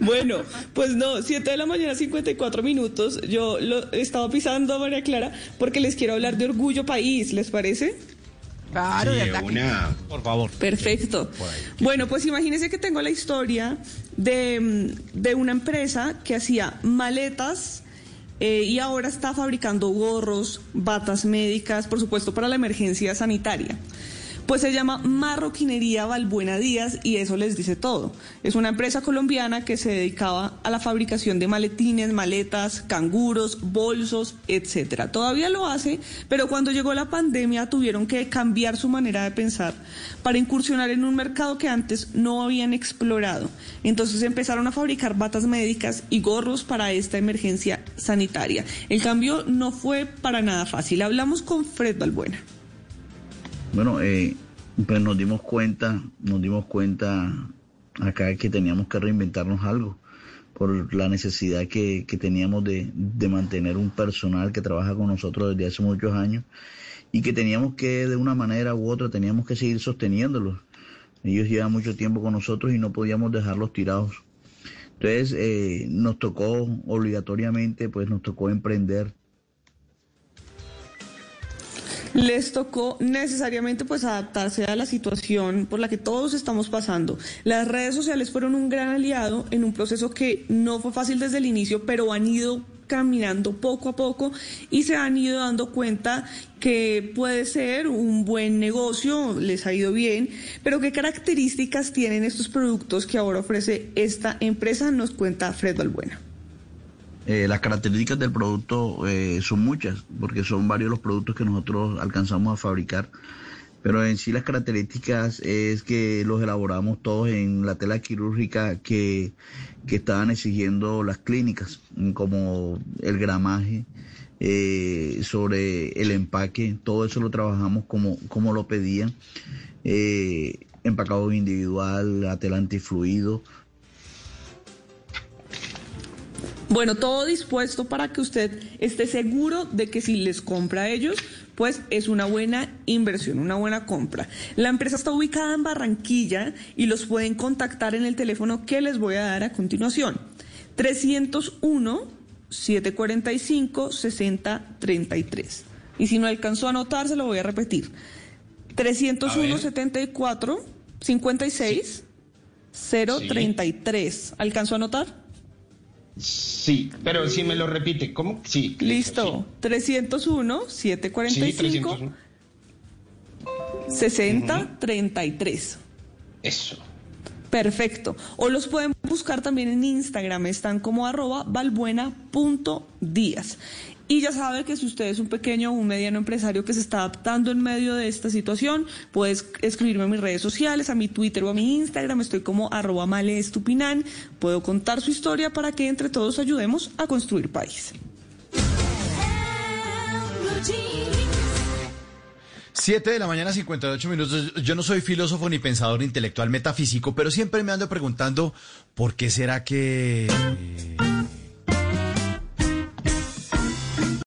Bueno, pues no, 7 de la mañana, 54 minutos. Yo lo estaba pisando a María Clara porque les quiero hablar de Orgullo País, ¿les parece? Claro, Sí, de ataque. una, por favor. Perfecto. Bueno, pues imagínense que tengo la historia de, de una empresa que hacía maletas eh, y ahora está fabricando gorros, batas médicas, por supuesto, para la emergencia sanitaria. Pues se llama Marroquinería Balbuena Díaz y eso les dice todo. Es una empresa colombiana que se dedicaba a la fabricación de maletines, maletas, canguros, bolsos, etcétera. Todavía lo hace, pero cuando llegó la pandemia tuvieron que cambiar su manera de pensar para incursionar en un mercado que antes no habían explorado. Entonces empezaron a fabricar batas médicas y gorros para esta emergencia sanitaria. El cambio no fue para nada fácil. Hablamos con Fred Balbuena. Bueno, eh, pues nos dimos cuenta, nos dimos cuenta acá que teníamos que reinventarnos algo por la necesidad que, que teníamos de, de mantener un personal que trabaja con nosotros desde hace muchos años y que teníamos que de una manera u otra teníamos que seguir sosteniéndolos. Ellos llevan mucho tiempo con nosotros y no podíamos dejarlos tirados. Entonces eh, nos tocó obligatoriamente, pues nos tocó emprender les tocó necesariamente pues adaptarse a la situación por la que todos estamos pasando. Las redes sociales fueron un gran aliado en un proceso que no fue fácil desde el inicio, pero han ido caminando poco a poco y se han ido dando cuenta que puede ser un buen negocio, les ha ido bien, pero qué características tienen estos productos que ahora ofrece esta empresa, nos cuenta Fred Balbuena. Eh, las características del producto eh, son muchas, porque son varios los productos que nosotros alcanzamos a fabricar. Pero en sí las características es que los elaboramos todos en la tela quirúrgica que, que estaban exigiendo las clínicas, como el gramaje, eh, sobre el empaque, todo eso lo trabajamos como, como lo pedían. Empacado individual, la tela antifluido, Bueno, todo dispuesto para que usted esté seguro de que si les compra a ellos, pues es una buena inversión, una buena compra. La empresa está ubicada en Barranquilla y los pueden contactar en el teléfono que les voy a dar a continuación. 301 745 6033. Y si no alcanzó a anotar, se lo voy a repetir. 301 74 56 033. ¿Alcanzó a anotar? Sí, pero si me lo repite, ¿cómo? Sí. Listo. 301 Sí, 745 301. 6033. Eso. Perfecto. O los pueden buscar también en Instagram, están como arroba balbuena.díaz. Y ya sabe que si usted es un pequeño o un mediano empresario que se está adaptando en medio de esta situación, puedes escribirme en mis redes sociales, a mi Twitter o a mi Instagram, estoy como arroba maleestupinan. Puedo contar su historia para que entre todos ayudemos a construir país. Siete de la mañana, 58 minutos. Yo no soy filósofo ni pensador intelectual metafísico, pero siempre me ando preguntando por qué será que...